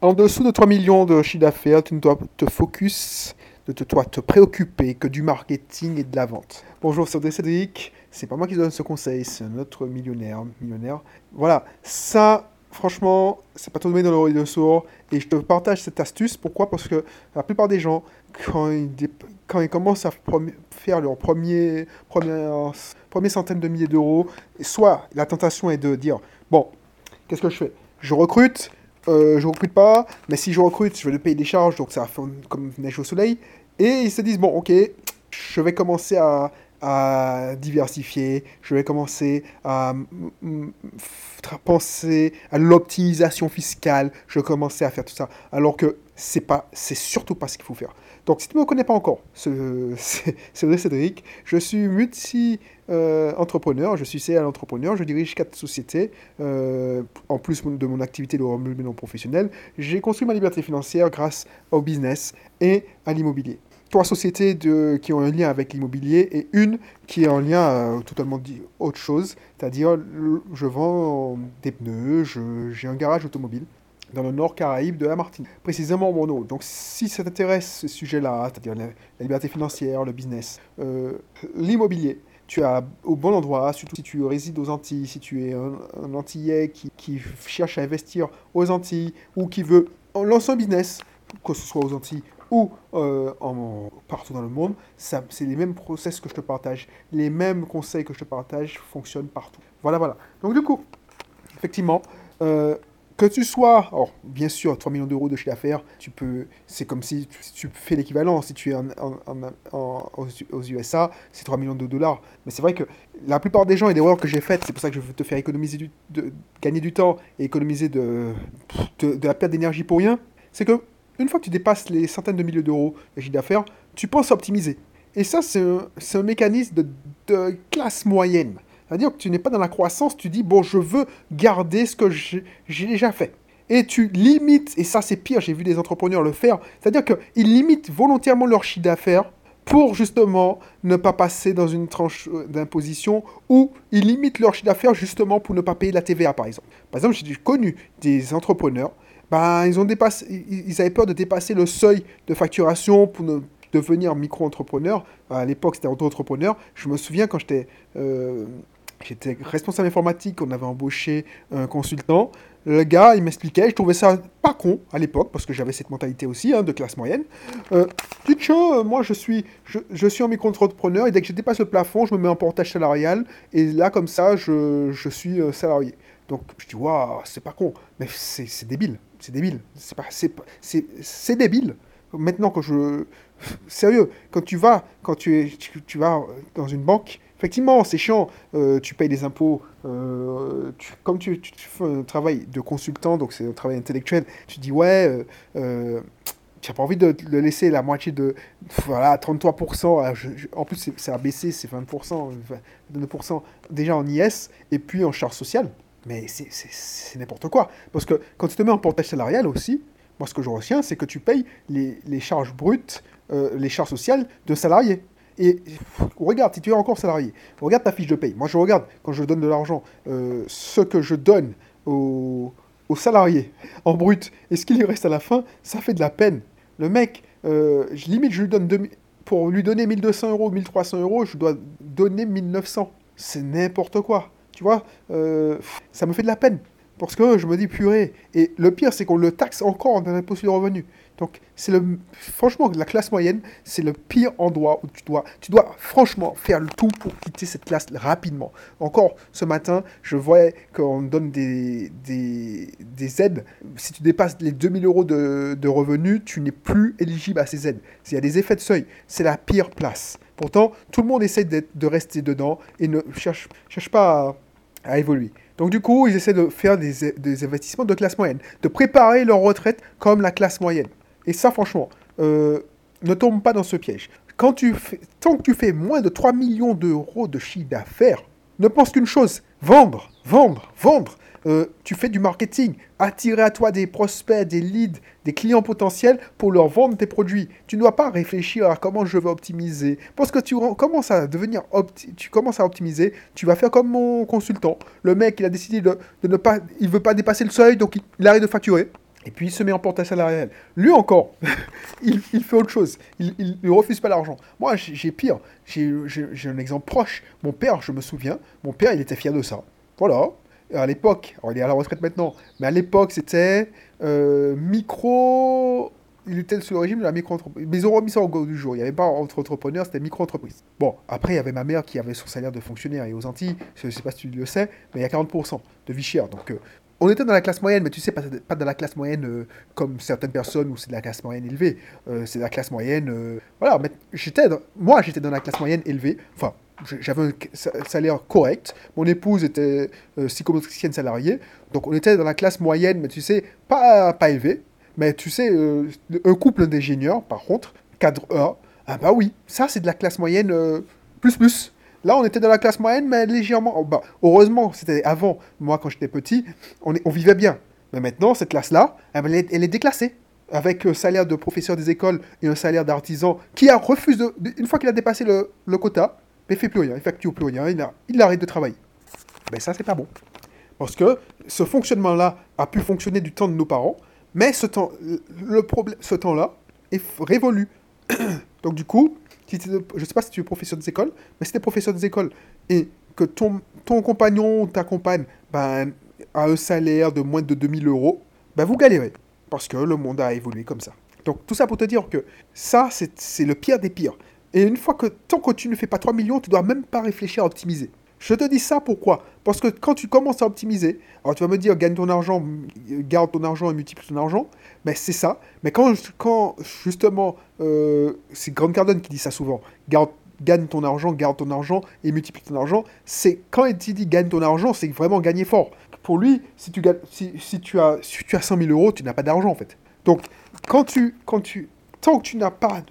En dessous de 3 millions de chiffre d'affaires, tu ne dois te focus, de te, toi, te préoccuper que du marketing et de la vente. Bonjour, c'est Cédric. C'est pas moi qui donne ce conseil, c'est un autre millionnaire. millionnaire. Voilà, ça, franchement, c'est pas tombé dans l'oreille de sourd. Et je te partage cette astuce. Pourquoi? Parce que la plupart des gens, quand ils, commencent à faire leur premier, première, centaine de milliers d'euros, soit la tentation est de dire Bon, qu'est-ce que je fais? Je recrute, euh, je recrute pas, mais si je recrute, je vais payer des charges, donc ça faire comme neige au soleil. Et ils se disent Bon, ok, je vais commencer à diversifier, je vais commencer à penser à l'optimisation fiscale, je vais commencer à faire tout ça, alors que c'est pas, c'est surtout pas ce qu'il faut faire. Donc si tu ne me connais pas encore, c'est vrai Cédric, je suis multi-entrepreneur, je suis CA entrepreneur, je dirige quatre sociétés, euh, en plus de mon activité de non professionnel, j'ai construit ma liberté financière grâce au business et à l'immobilier trois sociétés qui ont un lien avec l'immobilier et une qui est en lien euh, totalement autre chose, c'est-à-dire je vends des pneus, j'ai un garage automobile dans le nord Caraïbe de la Martinique, précisément mon eau. Donc si ça t'intéresse ce sujet-là, c'est-à-dire la, liberté financière, le business, euh, l'immobilier, tu es au bon endroit, surtout si tu résides aux Antilles, si tu es un, Antillais qui, cherche à investir aux Antilles ou qui veut lancer un business, que ce soit aux Antilles ou euh, partout dans le monde, c'est les mêmes process que je te partage, les mêmes conseils que je te partage fonctionnent partout. Voilà, voilà. Donc du coup, effectivement, euh, que tu sois, alors bien sûr, 3 millions d'euros de chiffre d'affaires, tu peux, c'est comme si tu, fais l'équivalent. Si tu es aux USA, c'est 3 millions de dollars. Mais c'est vrai que la plupart des gens et des erreurs que j'ai faites, c'est pour ça que je veux te faire économiser du, de, gagner du temps et économiser de la perte d'énergie pour rien, c'est que une fois que tu dépasses les centaines de milliers d'euros de chiffre d'affaires, tu penses optimiser. Et ça, c'est un, mécanisme de, classe moyenne. C'est-à-dire que tu n'es pas dans la croissance, tu dis, bon, je veux garder ce que j'ai déjà fait. Et tu limites, et ça c'est pire, j'ai vu des entrepreneurs le faire, c'est-à-dire qu'ils limitent volontairement leur chiffre d'affaires pour justement ne pas passer dans une tranche euh, d'imposition ou ils limitent leur chiffre d'affaires justement pour ne pas payer la TVA par exemple. Par exemple, j'ai connu des entrepreneurs ben, ils, ont dépassé, ils avaient peur de dépasser le seuil de facturation pour devenir micro-entrepreneur. À l'époque, c'était auto-entrepreneur. Je me souviens quand j'étais euh, j'étais responsable informatique, on avait embauché un consultant. Le gars, il m'expliquait, je trouvais ça pas con à l'époque, parce que j'avais cette mentalité aussi, hein, de classe moyenne. Euh, tu euh, moi je suis, je, je suis un micro-entrepreneur, et dès que je dépasse le plafond, je me mets en portage salarial, et là, comme ça, je, je suis euh, salarié. Donc je dis, waouh, c'est pas con, mais c'est débile c'est débile. C'est pas, c'est, débile. Maintenant que je, sérieux, quand tu vas, quand tu, es, tu, vas dans une banque, effectivement, c'est chiant. Euh, tu payes des impôts. Euh, comme tu, fais un travail de consultant, donc c'est un travail intellectuel, tu dis ouais. Euh, tu n'as pas envie de, laisser la moitié de. Voilà, 33%. en plus, c'est, a baissé, c'est 20%, 22% déjà en IS, et puis en charge sociale. Mais c'est n'importe quoi. Parce que quand tu te mets en portage salarial aussi, moi ce que je retiens, c'est que tu payes les, les charges brutes, euh, les charges sociales de salariés. Et regarde, si tu es encore salarié, regarde ta fiche de paye. Moi je regarde, quand je donne de l'argent, euh, ce que je donne aux, aux, salariés en brut et ce qu'il lui reste à la fin, ça fait de la peine. Le mec, euh, limite, je lui donne pour lui donner 1200 euros, 1300 euros, je dois donner 1900. C'est n'importe quoi. Tu vois, euh, ça me fait de la peine. Parce que je me dis purée. Et le pire, c'est qu'on le taxe encore dans l'impôt sur le revenu. Donc, c'est le. Franchement, la classe moyenne, c'est le pire endroit où tu dois. Tu dois franchement faire le tout pour quitter cette classe rapidement. Encore ce matin, je voyais qu'on donne des, des, des, aides. Si tu dépasses les 2000 euros de, revenus, tu n'es plus éligible à ces aides. Il y a des effets de seuil. C'est la pire place. Pourtant, tout le monde essaie de rester dedans et ne cherche, cherche pas à évoluer. Donc du coup, ils essaient de faire des, investissements de classe moyenne, de préparer leur retraite comme la classe moyenne. Et ça, franchement, euh, ne tombe pas dans ce piège. Quand tu fais, tant que tu fais moins de 3 millions d'euros de chiffre d'affaires, ne pense qu'une chose, vendre, vendre, vendre. Euh, tu fais du marketing, attirer à toi des prospects, des leads, des clients potentiels pour leur vendre tes produits. Tu ne dois pas réfléchir à comment je vais optimiser. Parce que tu commences à devenir tu commences à optimiser, tu vas faire comme mon consultant. Le mec, il a décidé de, ne pas, il veut pas dépasser le seuil, donc il, arrête de facturer. Et puis il se met en portage salarial. Lui encore, il, fait autre chose. Il ne refuse pas l'argent. Moi, j'ai pire. J'ai un exemple proche. Mon père, je me souviens, mon père, il était fier de ça. Voilà. À l'époque, il est à la retraite maintenant, mais à l'époque, c'était euh, micro il était sous le régime de la micro-entreprise. Mais ils ont remis ça au goût du jour. Il n'y avait pas entre entrepreneurs, c'était micro-entreprise. Bon, après, il y avait ma mère qui avait son salaire de fonctionnaire. Et aux Antilles, je ne sais pas si tu le sais, mais il y a 40% de vie chère. Donc, euh, on était dans la classe moyenne, mais tu sais, pas, pas dans la classe moyenne euh, comme certaines personnes où c'est de la classe moyenne élevée. Euh, c'est de la classe moyenne. voilà, mais j'étais moi, j'étais dans la classe moyenne élevée. Enfin, j'avais un salaire correct. Mon épouse était psychomotricienne salariée. Donc, on était dans la classe moyenne, mais tu sais, pas, pas élevée. Mais tu sais, euh, un couple d'ingénieurs, par contre, cadre A, ah bah oui, ça c'est de la classe moyenne euh, plus plus. Là, on était dans la classe moyenne, mais légèrement. Oh, bah, heureusement, c'était avant, moi quand j'étais petit, on, on, vivait bien. Mais maintenant, cette classe-là, elle, est déclassée. Avec un salaire de professeur des écoles et un salaire d'artisan qui a refusé, une fois qu'il a dépassé le, quota, il ne fait plus rien, il facture plus rien, il, il arrête de travailler. Mais ça, c'est pas bon. Parce que ce fonctionnement-là a pu fonctionner du temps de nos parents, mais ce temps, le problème, ce temps-là est révolu. Donc du coup, je ne sais pas si tu es professeur des écoles, mais si tu es professeur des écoles et que ton, ton compagnon ou ta compagne ben, a un salaire de moins de 2000 euros, ben, vous galérez. Parce que le monde a évolué comme ça. Donc tout ça pour te dire que ça, c'est le pire des pires. Et une fois que, tant que tu ne fais pas 3 millions, tu dois même pas réfléchir à optimiser. Je te dis ça pourquoi? Parce que quand tu commences à optimiser, alors tu vas me dire gagne ton argent, garde ton argent et multiplie ton argent, mais c'est ça. Mais quand, quand justement, euh, c'est Grant Cardone qui dit ça souvent, gagne ton argent, garde ton argent et multiplie ton argent, c'est quand il dit gagne ton argent, c'est vraiment gagner fort. Pour lui, si tu, si, si tu, as, si tu as 100 000 euros, tu n'as pas d'argent en fait. Donc, quand tu, quand tu, tant que tu n'as pas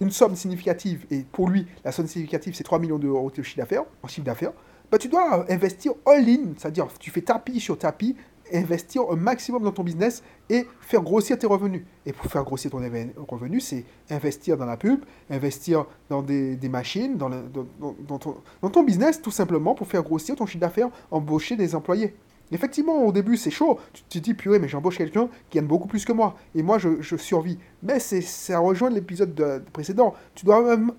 une somme significative, et pour lui, la somme significative, c'est 3 millions d'euros de chiffre d'affaires, en chiffre d'affaires, bah, tu dois investir all-in, c'est-à-dire tu fais tapis sur tapis, investir un maximum dans ton business et faire grossir tes revenus. Et pour faire grossir ton revenu, c'est investir dans la pub, investir dans des, machines, dans, dans, ton, dans, ton, business, tout simplement pour faire grossir ton chiffre d'affaires, embaucher des employés. Effectivement, au début, c'est chaud. Tu te dis, purée, mais j'embauche quelqu'un qui gagne beaucoup plus que moi. Et moi, je, survis. Mais ça rejoint l'épisode précédent. Tu dois même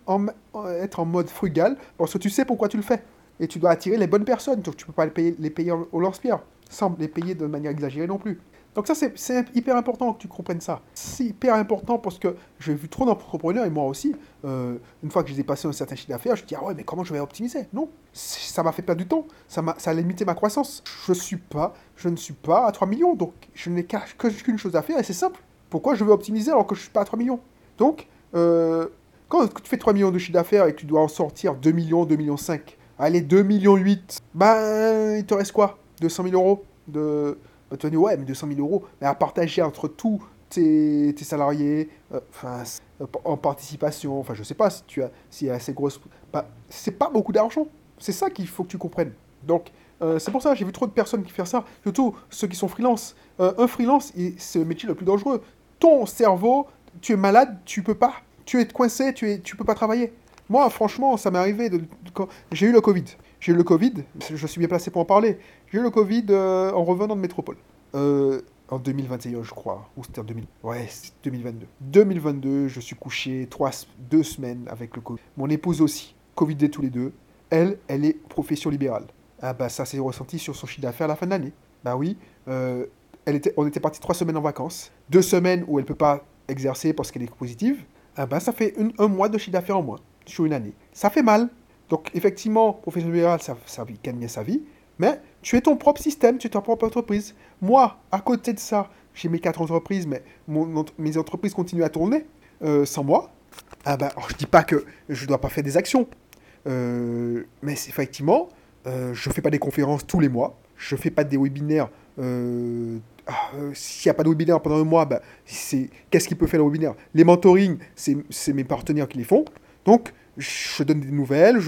être en mode frugal parce que tu sais pourquoi tu le fais et tu dois attirer les bonnes personnes. Donc tu peux pas les payer, les payer au lance-pierre, sans les payer de manière exagérée non plus. Donc ça, c'est hyper important que tu comprennes ça. C'est hyper important parce que j'ai vu trop d'entrepreneurs, et moi aussi, euh, une fois que j'ai dépassé un certain chiffre d'affaires, je me dis, ah ouais, mais comment je vais optimiser? Non, ça m'a fait perdre du temps, ça, a, ça a limité ma croissance. Je, suis pas, je ne suis pas à 3 millions, donc je n'ai qu'une chose à faire, et c'est simple. Pourquoi je veux optimiser alors que je ne suis pas à 3 millions? Donc, euh, quand tu fais 3 millions de chiffre d'affaires et que tu dois en sortir 2 millions, 2 millions 5, Allez, 2 millions 8. Ben, il te reste quoi? 200 000 euros de... Bah, tu vas dire, ouais, mais 200 000 euros, mais à partager entre tous tes, tes salariés, euh, enfin, en participation, enfin, je sais pas si tu as, si y a assez grosse... Bah, c'est pas beaucoup d'argent. C'est ça qu'il faut que tu comprennes. Donc, euh, c'est pour ça j'ai vu trop de personnes qui font ça, surtout ceux qui sont freelance. Euh, un freelance, c'est le métier le plus dangereux. Ton cerveau, tu es malade, tu peux pas. Tu es coincé, tu, es, tu peux pas travailler. Moi, franchement, ça m'est arrivé. De, j'ai eu le Covid. J'ai eu le Covid, je suis bien placé pour en parler. J'ai eu le Covid euh, en revenant de métropole. Euh, en 2021, je crois. Ou c'était en 2000. Ouais, 2022. 2022, je suis couché trois, deux semaines avec le Covid. Mon épouse aussi. Covidé tous les deux. Elle, elle est profession libérale. Ah bah ça s'est ressenti sur son chiffre d'affaires à la fin de l'année. Bah oui. Euh, elle était, on était parti trois semaines en vacances. Deux semaines où elle peut pas exercer parce qu'elle est positive. Ah bah ça fait un mois de chiffre d'affaires en moins sur une année. Ça fait mal. Donc, effectivement, professionnel libéral, ça, ça gagne bien sa vie. Mais tu es ton propre système, tu es ta propre entreprise. Moi, à côté de ça, j'ai mes quatre entreprises, mais mes entreprises continuent à tourner euh, sans moi. Ah ben, je dis pas que je ne dois pas faire des actions. Euh, mais effectivement, euh, je ne fais pas des conférences tous les mois. Je ne fais pas des webinaires. Ah, s'il n'y a pas de webinaire pendant un mois, ben, qu'est-ce qui peut faire le webinaire? Les mentorings, c'est mes partenaires qui les font. Donc, je donne des nouvelles,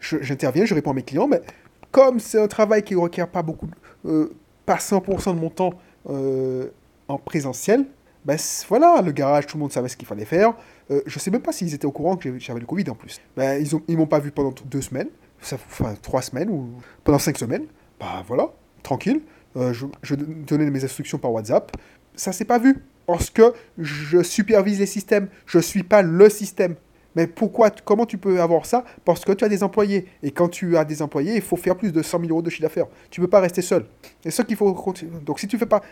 j'interviens, je, réponds à mes clients, mais comme c'est un travail qui ne requiert pas beaucoup, euh, pas 100% de mon temps euh, en présentiel, ben voilà, le garage, tout le monde savait ce qu'il fallait faire. Euh, je ne sais même pas s'ils étaient au courant que j'avais le Covid en plus. Ben, ils ne ils m'ont pas vu pendant deux semaines, enfin trois semaines ou pendant cinq semaines. Bah voilà, tranquille. je, donnais mes instructions par WhatsApp. ça s'est pas vu. Parce que je supervise les systèmes. Je ne suis pas le système. Mais pourquoi, comment tu peux avoir ça? Parce que tu as des employés. Et quand tu as des employés, il faut faire plus de 100 000 euros de chiffre d'affaires. Tu ne peux pas rester seul. C'est ça qu'il faut. Donc si tu fais pas,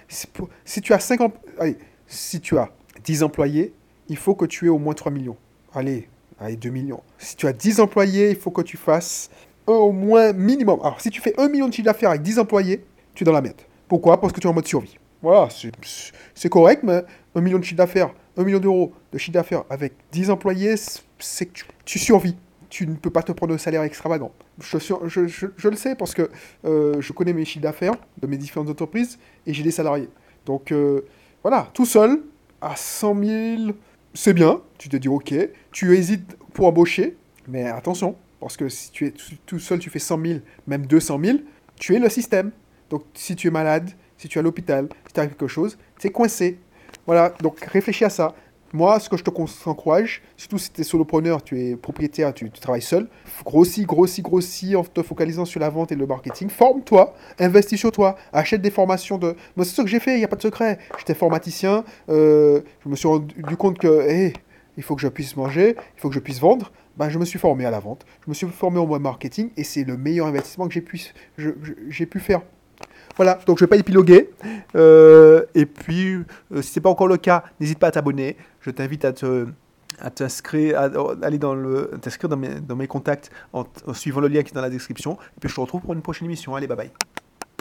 si tu as 5 allez, si tu as 10 employés, il faut que tu aies au moins 3 millions. Allez, allez 2 millions. Si tu as 10 employés, il faut que tu fasses au moins minimum. Alors si tu fais 1 million de chiffre d'affaires avec 10 employés, tu es dans la merde. Pourquoi? Parce que tu es en mode survie. Voilà, c'est correct, mais 1 million de chiffre d'affaires, 1 million d'euros de chiffre d'affaires avec 10 employés, c'est que tu, survis. Tu ne peux pas te prendre un salaire extravagant. Je, le sais parce que euh, je connais mes chiffres d'affaires de mes différentes entreprises et j'ai des salariés. Donc euh, voilà, tout seul, à 100 000, c'est bien. Tu te dis ok. Tu hésites pour embaucher, mais attention, parce que si tu es tout seul, tu fais 100 000, même 200 000, tu es le système. Donc si tu es malade, si tu es à l'hôpital, si tu as quelque chose, tu es coincé. Voilà, donc réfléchis à ça. Moi, ce que je te encourage, surtout si tu es solopreneur, tu es propriétaire, tu, travailles seul, grossis, grossis, grossis en te focalisant sur la vente et le marketing. Forme-toi, investis sur toi, achète des formations de. Moi, c'est ce que j'ai fait, il n'y a pas de secret. J'étais formaticien, euh, je me suis rendu compte que, hey, il faut que je puisse manger, il faut que je puisse vendre. Ben, je me suis formé à la vente, je me suis formé au marketing et c'est le meilleur investissement que j'ai pu, j'ai pu faire. Voilà, donc je ne vais pas épiloguer. Euh, et puis, euh, si ce n'est pas encore le cas, n'hésite pas à t'abonner. Je t'invite à t'inscrire, à, aller dans le, t'inscrire dans mes contacts en, en suivant le lien qui est dans la description. Et puis je te retrouve pour une prochaine émission. Allez, bye bye.